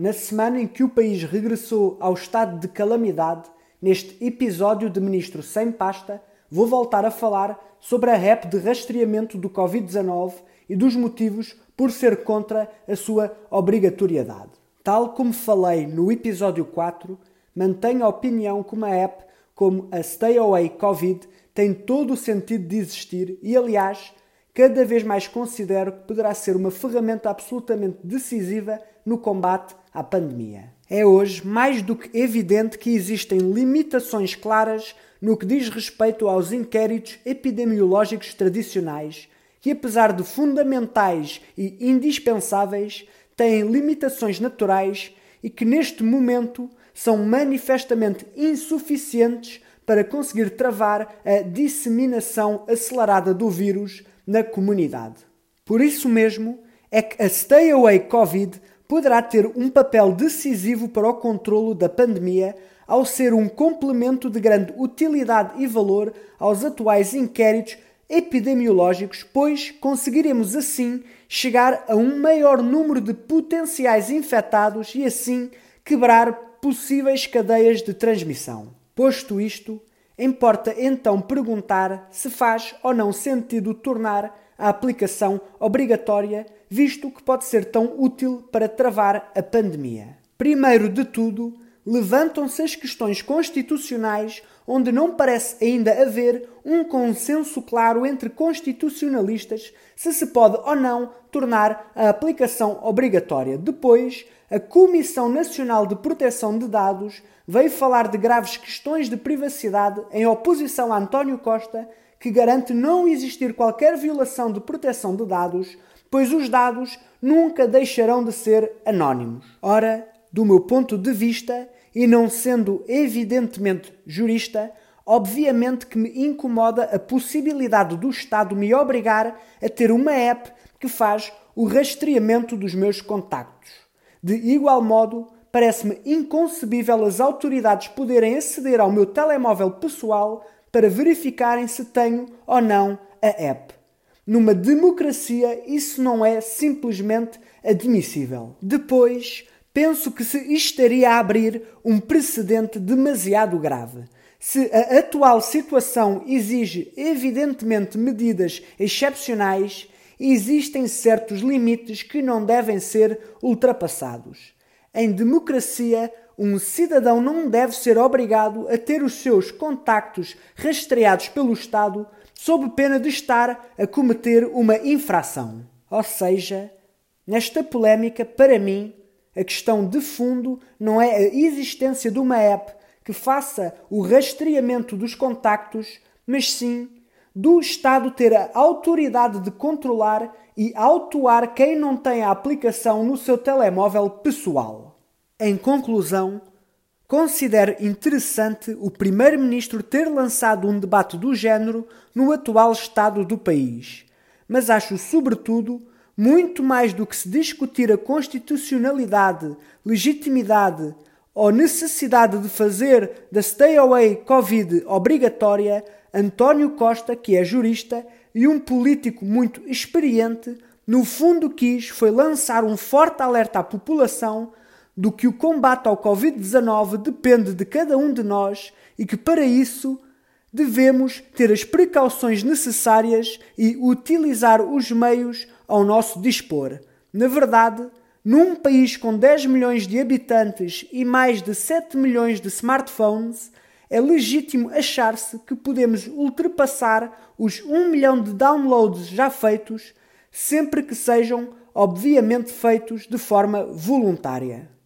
Na semana em que o país regressou ao estado de calamidade, neste episódio de Ministro Sem Pasta, vou voltar a falar sobre a REP de rastreamento do Covid-19 e dos motivos por ser contra a sua obrigatoriedade. Tal como falei no episódio 4, mantenho a opinião que uma app como a Stay Away Covid tem todo o sentido de existir e, aliás, cada vez mais considero que poderá ser uma ferramenta absolutamente decisiva no combate à pandemia. É hoje mais do que evidente que existem limitações claras no que diz respeito aos inquéritos epidemiológicos tradicionais, que, apesar de fundamentais e indispensáveis, têm limitações naturais e que, neste momento, são manifestamente insuficientes para conseguir travar a disseminação acelerada do vírus na comunidade. Por isso mesmo é que a Stay Away Covid poderá ter um papel decisivo para o controlo da pandemia ao ser um complemento de grande utilidade e valor aos atuais inquéritos epidemiológicos, pois conseguiremos assim chegar a um maior número de potenciais infectados e assim quebrar possíveis cadeias de transmissão. Posto isto, Importa então perguntar se faz ou não sentido tornar a aplicação obrigatória, visto que pode ser tão útil para travar a pandemia. Primeiro de tudo, levantam-se as questões constitucionais onde não parece ainda haver um consenso claro entre constitucionalistas se se pode ou não tornar a aplicação obrigatória. Depois, a Comissão Nacional de Proteção de Dados veio falar de graves questões de privacidade em oposição a António Costa, que garante não existir qualquer violação de proteção de dados, pois os dados nunca deixarão de ser anónimos. Ora, do meu ponto de vista, e não sendo evidentemente jurista, obviamente que me incomoda a possibilidade do Estado me obrigar a ter uma app que faz o rastreamento dos meus contactos. De igual modo, parece-me inconcebível as autoridades poderem aceder ao meu telemóvel pessoal para verificarem se tenho ou não a app. Numa democracia, isso não é simplesmente admissível. Depois, penso que se estaria a abrir um precedente demasiado grave. Se a atual situação exige evidentemente medidas excepcionais, existem certos limites que não devem ser ultrapassados. Em democracia, um cidadão não deve ser obrigado a ter os seus contactos rastreados pelo Estado sob pena de estar a cometer uma infração. Ou seja, nesta polémica, para mim, a questão de fundo não é a existência de uma app que faça o rastreamento dos contactos, mas sim do Estado ter a autoridade de controlar e autuar quem não tem a aplicação no seu telemóvel pessoal. Em conclusão, considero interessante o Primeiro-Ministro ter lançado um debate do género no atual estado do país, mas acho, sobretudo, muito mais do que se discutir a constitucionalidade, legitimidade ou necessidade de fazer da Stay Away Covid obrigatória António Costa, que é jurista e um político muito experiente, no fundo quis foi lançar um forte alerta à população do que o combate ao Covid-19 depende de cada um de nós e que para isso devemos ter as precauções necessárias e utilizar os meios ao nosso dispor. Na verdade, num país com 10 milhões de habitantes e mais de 7 milhões de smartphones, é legítimo achar-se que podemos ultrapassar os 1 milhão de downloads já feitos, sempre que sejam, obviamente, feitos de forma voluntária.